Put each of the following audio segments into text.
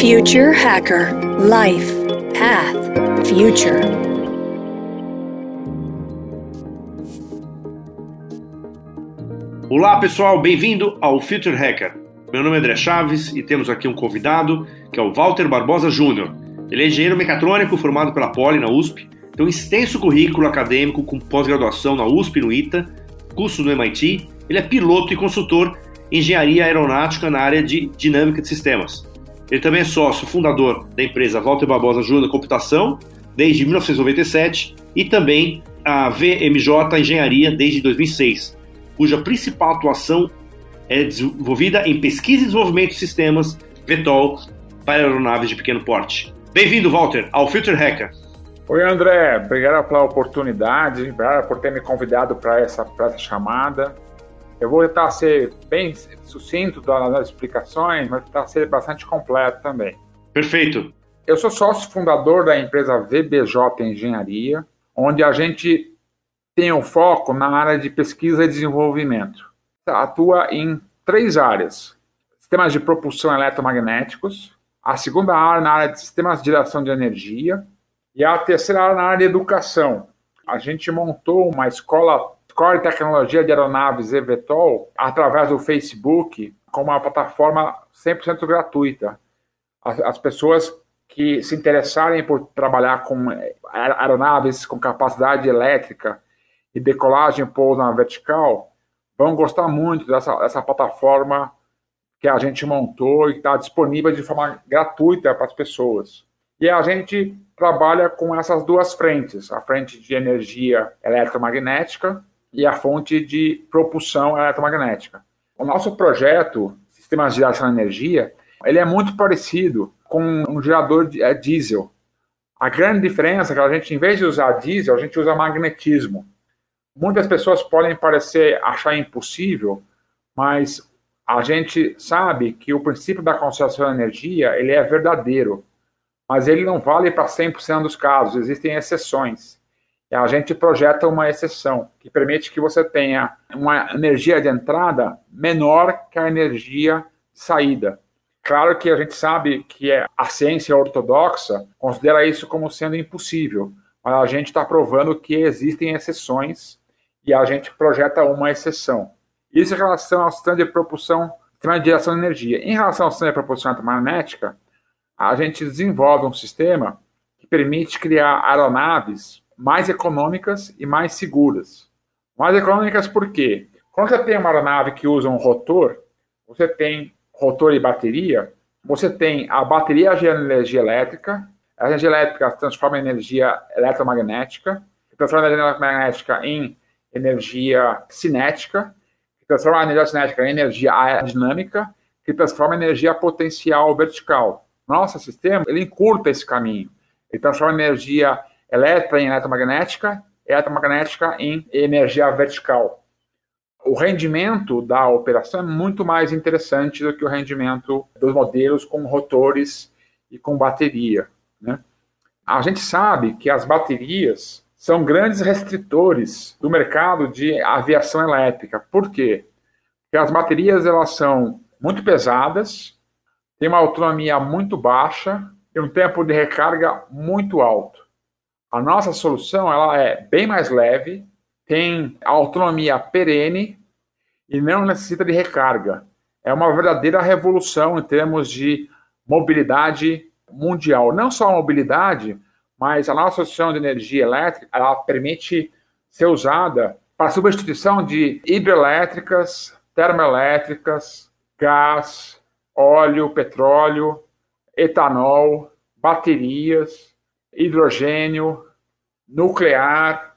Future Hacker Life Path Future. Olá pessoal, bem-vindo ao Future Hacker. Meu nome é André Chaves e temos aqui um convidado que é o Walter Barbosa Júnior. Ele é engenheiro mecatrônico formado pela Poli na USP, tem um extenso currículo acadêmico com pós-graduação na USP e no ITA, curso no MIT. Ele é piloto e consultor em engenharia aeronáutica na área de dinâmica de sistemas. Ele também é sócio fundador da empresa Walter Barbosa Júnior Computação desde 1997 e também a VMJ Engenharia desde 2006, cuja principal atuação é desenvolvida em pesquisa e desenvolvimento de sistemas VTOL para aeronaves de pequeno porte. Bem-vindo, Walter, ao Future Hacker. Oi, André. Obrigado pela oportunidade, obrigado por ter me convidado para essa, essa chamada. Eu vou tentar ser bem sucinto nas explicações, mas tentar ser bastante completo também. Perfeito. Eu sou sócio fundador da empresa VBJ Engenharia, onde a gente tem um foco na área de pesquisa e desenvolvimento. Atua em três áreas: sistemas de propulsão eletromagnéticos, a segunda área na área de sistemas de geração de energia e a terceira área na área de educação. A gente montou uma escola Core Tecnologia de Aeronaves eVTOL através do Facebook com uma plataforma 100% gratuita. As, as, pessoas que se interessarem por trabalhar com aeronaves com capacidade elétrica e decolagem e pouso na vertical vão gostar muito dessa, dessa plataforma que a gente montou e está disponível de forma gratuita para as pessoas. E a gente trabalha com essas duas frentes, a frente de energia eletromagnética e a fonte de propulsão eletromagnética. O nosso projeto, Sistemas de Geração de Energia, ele é muito parecido com um gerador de, é, diesel. A grande diferença é que a gente, em vez de usar diesel, a gente usa magnetismo. Muitas pessoas podem parecer achar impossível, mas a gente sabe que o princípio da conservação de energia ele é verdadeiro, mas ele não vale para 100% dos casos, existem exceções a gente projeta uma exceção que permite que você tenha uma energia de entrada menor que a energia de saída. Claro que a gente sabe que é a ciência ortodoxa considera isso como sendo impossível, mas a gente está provando que existem exceções e a gente projeta uma exceção. Isso em relação ao sistema de propulsão, sistema de geração de energia. Em relação ao sistema de propulsão magnética, a gente desenvolve um sistema que permite criar aeronaves mais econômicas e mais seguras. Mais econômicas por quê? Quando você tem uma aeronave que usa um rotor, você tem rotor e bateria, você tem a bateria gerando energia elétrica, a energia elétrica transforma em energia eletromagnética, que transforma a energia eletromagnética em energia cinética, que transforma a energia cinética em energia aerodinâmica, que transforma a energia potencial vertical. Nosso sistema, ele encurta esse caminho. Ele transforma a energia elétrica em eletromagnética, eletromagnética em energia vertical. O rendimento da operação é muito mais interessante do que o rendimento dos modelos com rotores e com bateria. Né? A gente sabe que as baterias são grandes restritores do mercado de aviação elétrica. Por quê? Porque as baterias elas são muito pesadas, têm uma autonomia muito baixa e um tempo de recarga muito alto. A nossa solução ela é bem mais leve, tem autonomia perene e não necessita de recarga. É uma verdadeira revolução em termos de mobilidade mundial. Não só a mobilidade, mas a nossa solução de energia elétrica ela permite ser usada para substituição de hidrelétricas, termoelétricas, gás, óleo, petróleo, etanol, baterias hidrogênio, nuclear,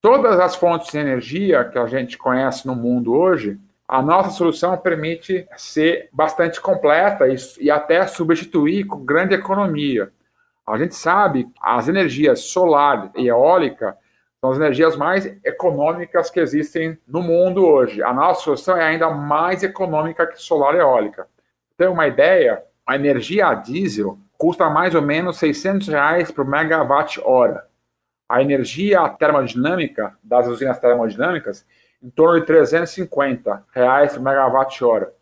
todas as fontes de energia que a gente conhece no mundo hoje, a nossa solução permite ser bastante completa e, e até substituir com grande economia. A gente sabe as energias solar e eólica são as energias mais econômicas que existem no mundo hoje. A nossa solução é ainda mais econômica que solar e eólica. Tem uma ideia? A energia a diesel custa mais ou menos 600 reais por megawatt-hora. A energia termodinâmica das usinas termodinâmicas em torno de 350 reais por megawatt-hora.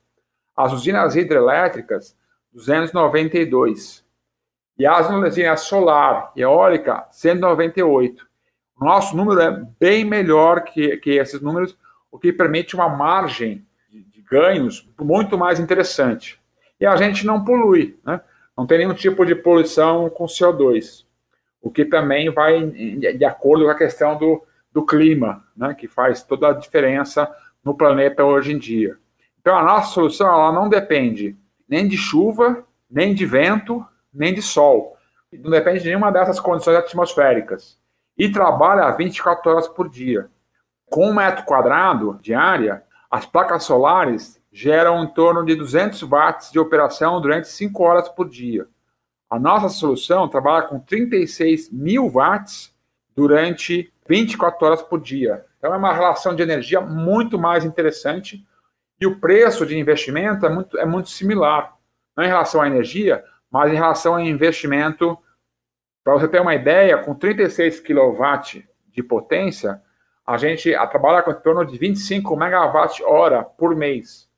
As usinas hidrelétricas, 292. E as energia solar e eólica, 198. O nosso número é bem melhor que, que esses números, o que permite uma margem de, de ganhos muito mais interessante. E a gente não polui, né? Não tem nenhum tipo de poluição com CO2, o que também vai de acordo com a questão do, do clima, né? que faz toda a diferença no planeta hoje em dia. Então, a nossa solução ela não depende nem de chuva, nem de vento, nem de sol. Não depende de nenhuma dessas condições atmosféricas. E trabalha 24 horas por dia. Com um metro quadrado de área, as placas solares geram em torno de 200 watts de operação durante 5 horas por dia. A nossa solução trabalha com 36 mil watts durante 24 horas por dia. Então é uma relação de energia muito mais interessante e o preço de investimento é muito, é muito similar. Não em relação à energia, mas em relação ao investimento. Para você ter uma ideia, com 36 kW de potência, a gente trabalha com em torno de 25 megawatt-hora por mês.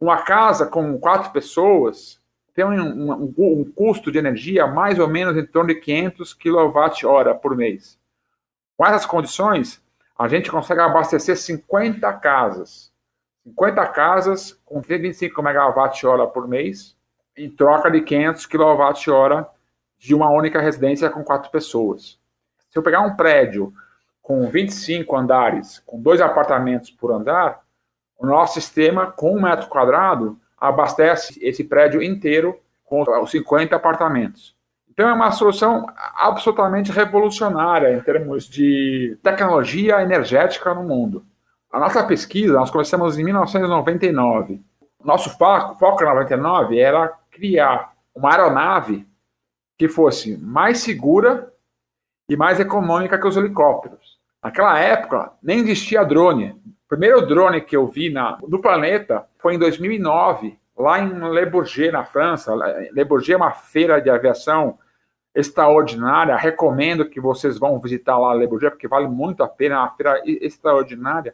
Uma casa com quatro pessoas tem um, um, um, custo de energia mais ou menos em torno de 500 kWh por mês. Com essas condições, a gente consegue abastecer 50 casas. 50 casas com 25 MWh por mês, em troca de 500 kWh de uma única residência com quatro pessoas. Se eu pegar um prédio com 25 andares, com dois apartamentos por andar, o nosso sistema, com um metro quadrado, abastece esse prédio inteiro com os 50 apartamentos. Então é uma solução absolutamente revolucionária em termos de tecnologia energética no mundo. A nossa pesquisa, nós começamos em 1999. Nosso foco, foco em 99 era criar uma aeronave que fosse mais segura e mais econômica que os helicópteros. Naquela época, nem existia drone. Primeiro drone que eu vi na, no planeta foi em 2009, lá em Le Bourget, na França. Le Bourget é uma feira de aviação extraordinária. Recomendo que vocês vão visitar lá Le Bourget, porque vale muito a pena, é uma feira extraordinária.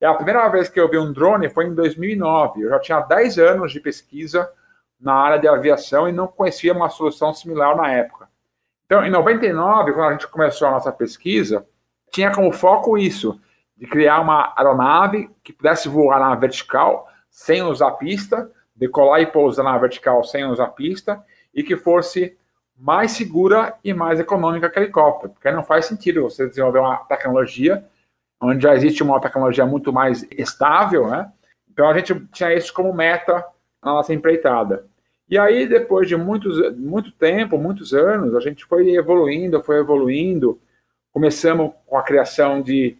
E a primeira vez que eu vi um drone foi em 2009. Eu já tinha 10 anos de pesquisa na área de aviação e não conhecia uma solução similar na época. Então, em 99, quando a gente começou a nossa pesquisa, tinha como foco isso, de criar uma aeronave que pudesse voar na vertical sem usar pista, decolar e pousar na vertical sem usar pista e que fosse mais segura e mais econômica que helicóptero, porque não faz sentido você desenvolver uma tecnologia onde já existe uma tecnologia muito mais estável, né? Então a gente tinha isso como meta na nossa empreitada. E aí, depois de muitos, muito tempo, muitos anos, a gente foi evoluindo, foi evoluindo. Começamos com a criação de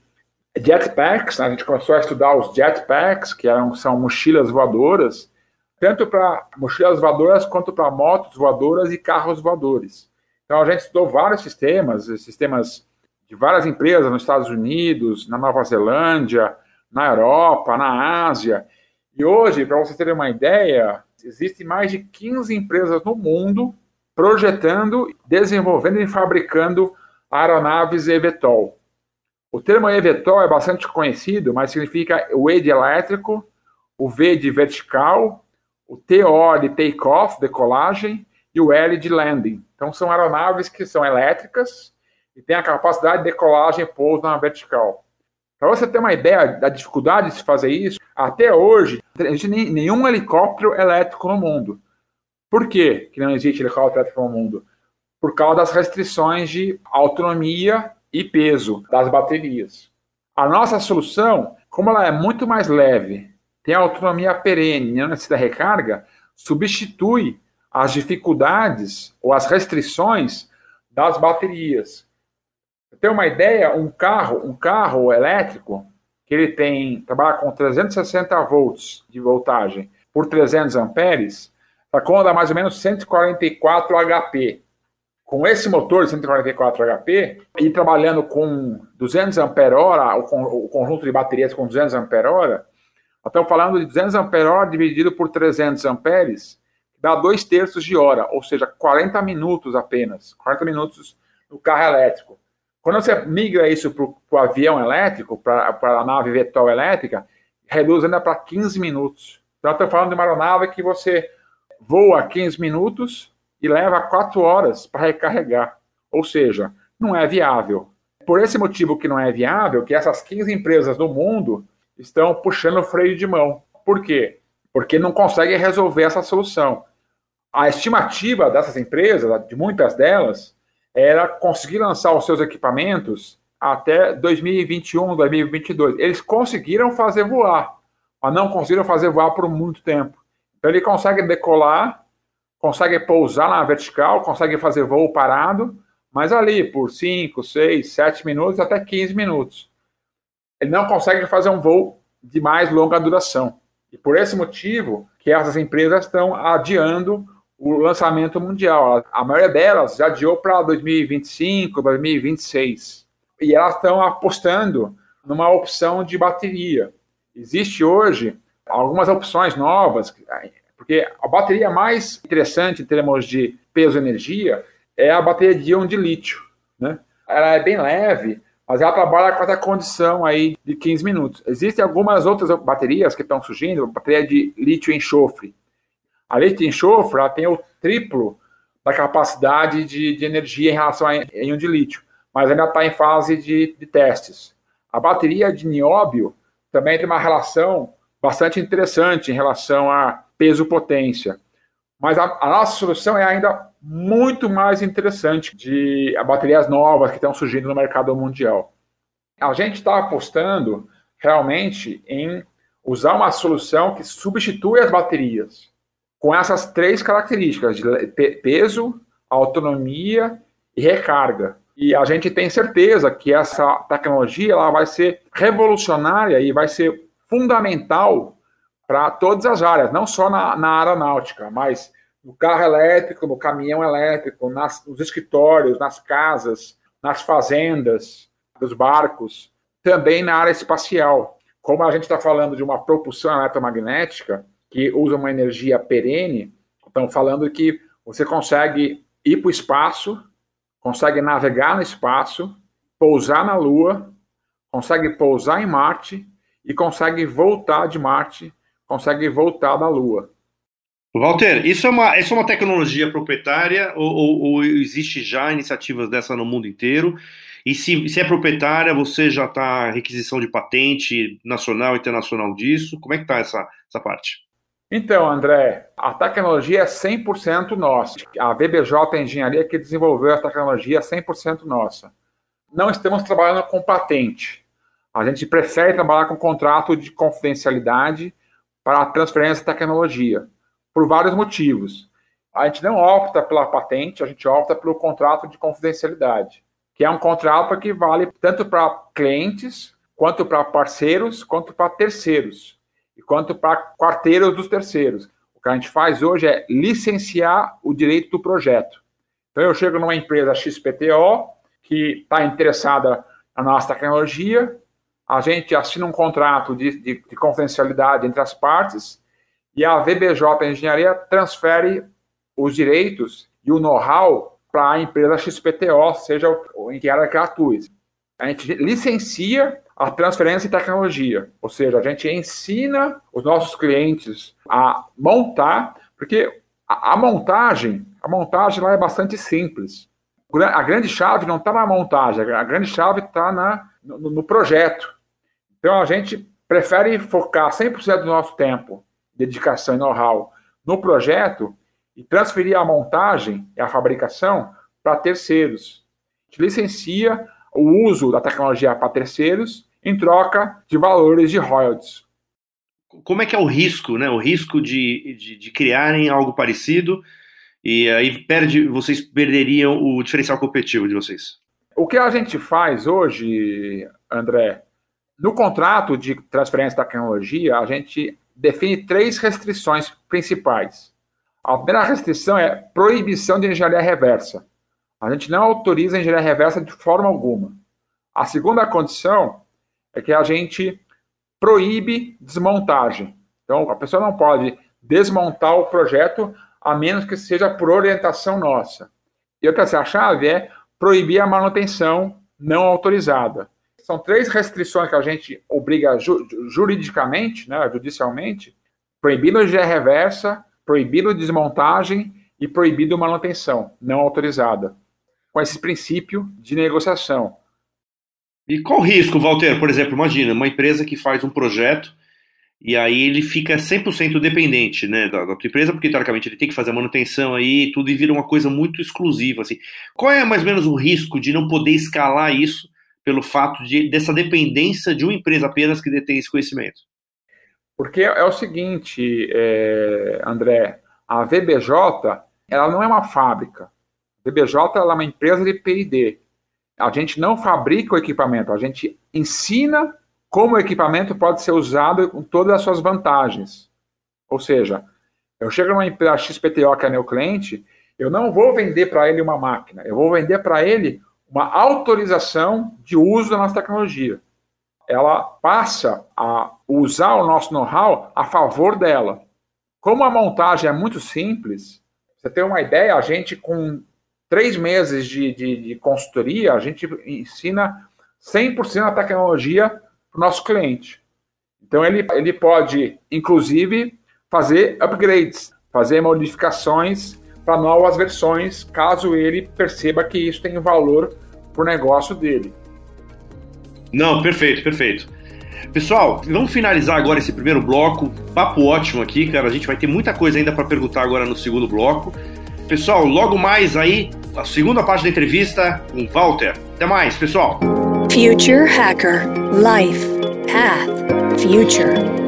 jetpacks, né? a gente começou a estudar os jetpacks, que eram, são mochilas voadoras, tanto para mochilas voadoras quanto para motos voadoras e carros voadores. Então a gente estudou vários sistemas, sistemas de várias empresas nos Estados Unidos, na Nova Zelândia, na Europa, na Ásia. E hoje, para vocês terem uma ideia, existem mais de 15 empresas no mundo projetando, desenvolvendo e fabricando aeronaves eVTOL. O termo eVTOL é bastante conhecido, mas significa o E de elétrico, o V de vertical o TO de take-off, decolagem, e o L de landing. Então, são aeronaves que são elétricas e têm a capacidade de decolagem e pouso na vertical. Para você ter uma ideia da dificuldade de se fazer isso, até hoje não existe nenhum helicóptero elétrico no mundo. Por quê que não existe helicóptero elétrico no mundo? Por causa das restrições de autonomia e peso das baterias. A nossa solução, como ela é muito mais leve tem autonomia perene, não necessita recarga, substitui as dificuldades ou as restrições das baterias. Ter uma ideia, um carro, um carro elétrico que ele tem trabalha com 360 volts de voltagem por 300 amperes, está conta mais ou menos 144 HP. Com esse motor de 144 HP e trabalhando com 200 ampere-hora, o conjunto de baterias com 200 ampere-hora, Estamos falando de 200 ampere dividido por 300 amperes, dá 2 terços de hora, ou seja, 40 minutos apenas. 40 minutos no carro elétrico. Quando você migra isso para o avião elétrico, para a nave VTOL elétrica, reduz ainda para 15 minutos. Então, estou falando de uma aeronave que você voa 15 minutos e leva 4 horas para recarregar. Ou seja, não é viável. Por esse motivo que não é viável, que essas 15 empresas do mundo estão puxando o freio de mão. Por quê? Porque não conseguem resolver essa solução. A estimativa dessas empresas, de muitas delas, era conseguir lançar os seus equipamentos até 2021, 2022. Eles conseguiram fazer voar, mas não conseguiram fazer voar por muito tempo. Então ele consegue decolar, consegue pousar na vertical, consegue fazer voo parado, mas ali por 5, 6, 7 minutos até 15 minutos. Ele não consegue fazer um voo de mais longa duração. E por esse motivo que essas empresas estão adiando o lançamento mundial. A maioria delas já adiou para 2025, 2026. E elas estão apostando numa opção de bateria. Existe hoje algumas opções novas, porque a bateria mais interessante em termos de peso e energia é a bateria de íon de lítio. Né? Ela é bem leve, mas ela trabalha com essa condição aí de 15 minutos. Existem algumas outras baterias que estão surgindo, bateria de lítio enxofre. A lítio enxofre ela tem o triplo da capacidade de, de energia em relação a íon de lítio, mas ainda está em fase de, de, testes. A bateria de nióbio também tem uma relação bastante interessante em relação a peso-potência. Mas a, a, nossa solução é ainda muito mais interessante de baterias novas que estão surgindo no mercado mundial. A gente está apostando realmente em usar uma solução que substitui as baterias com essas três características de peso, autonomia e recarga. E a gente tem certeza que essa tecnologia ela vai ser revolucionária e vai ser fundamental para todas as áreas, não só na, na aeronáutica, mas no carro elétrico, no caminhão elétrico, nas, nos escritórios, nas casas, nas fazendas, nos barcos, também na área espacial. Como a gente está falando de uma propulsão eletromagnética que usa uma energia perene, estão falando que você consegue ir para o espaço, consegue navegar no espaço, pousar na Lua, consegue pousar em Marte e consegue voltar de Marte consegue voltar da Lua. Walter, isso é uma, isso é uma tecnologia proprietária ou, ou, ou existe já iniciativas dessa no mundo inteiro? E se, se é proprietária, você já está requisição de patente nacional e internacional disso? Como é que está essa, essa parte? Então, André, a tecnologia é 100% nossa. A VBJ Engenharia que desenvolveu a tecnologia é 100% nossa. Não estamos trabalhando com patente. A gente prefere trabalhar com contrato de confidencialidade para a transferência de tecnologia, por vários motivos. A gente não opta pela patente, a gente opta pelo contrato de confidencialidade, que é um contrato que vale tanto para clientes, quanto para parceiros, quanto para terceiros, e quanto para quarteiros dos terceiros. O que a gente faz hoje é licenciar o direito do projeto. Então, eu chego numa empresa XPTO que está interessada na nossa tecnologia, a gente assina um contrato de, de, de confidencialidade entre as partes e a VBJ Engenharia transfere os direitos e o know-how para a empresa XPTO, seja em que ela que atue. A gente licencia a transferência de tecnologia, ou seja, a gente ensina os nossos clientes a montar, porque a, a montagem, a montagem lá é bastante simples. A grande chave não está na montagem, a grande chave está no, no projeto. Então a gente prefere focar 100% do nosso tempo, dedicação e know-how no projeto e transferir a montagem e a fabricação para terceiros. A gente licencia o uso da tecnologia para terceiros em troca de valores de royalties. Como é que é o risco, né? O risco de, de, de criarem algo parecido e aí perde, vocês perderiam o diferencial competitivo de vocês. O que a gente faz hoje, André, no contrato de transferência da tecnologia, a gente define três restrições principais. A primeira restrição é proibição de engenharia reversa. A gente não autoriza engenharia reversa de forma alguma. A segunda condição é que a gente proíbe desmontagem. Então, a pessoa não pode desmontar o projeto a menos que seja por orientação nossa. E outra a chave é proibir a manutenção não autorizada são três restrições que a gente obriga ju juridicamente, né, judicialmente, proibindo a reversa, proibido desmontagem e proibido manutenção não autorizada, com esse princípio de negociação. E qual o risco, Walter? Por exemplo, imagina uma empresa que faz um projeto e aí ele fica 100% dependente né, da, da tua empresa, porque teoricamente ele tem que fazer a manutenção aí tudo e vira uma coisa muito exclusiva. Assim. Qual é mais ou menos o risco de não poder escalar isso pelo fato de, dessa dependência de uma empresa apenas que detém esse conhecimento? Porque é o seguinte, é, André, a VBJ ela não é uma fábrica. A VBJ ela é uma empresa de P&D. A gente não fabrica o equipamento, a gente ensina como o equipamento pode ser usado com todas as suas vantagens. Ou seja, eu chego numa empresa XPTO que é meu cliente, eu não vou vender para ele uma máquina, eu vou vender para ele uma autorização de uso da nossa tecnologia. Ela passa a usar o nosso know-how a favor dela. Como a montagem é muito simples, você tem uma ideia, a gente com três meses de, de, de consultoria, a gente ensina 100% da tecnologia para o nosso cliente. Então, ele, ele pode, inclusive, fazer upgrades, fazer modificações para novas versões, caso ele perceba que isso tem valor para o negócio dele. Não, perfeito, perfeito. Pessoal, vamos finalizar agora esse primeiro bloco. Papo ótimo aqui, cara. A gente vai ter muita coisa ainda para perguntar agora no segundo bloco. Pessoal, logo mais aí, a segunda parte da entrevista com Walter. Até mais, pessoal. Future Hacker Life Path Future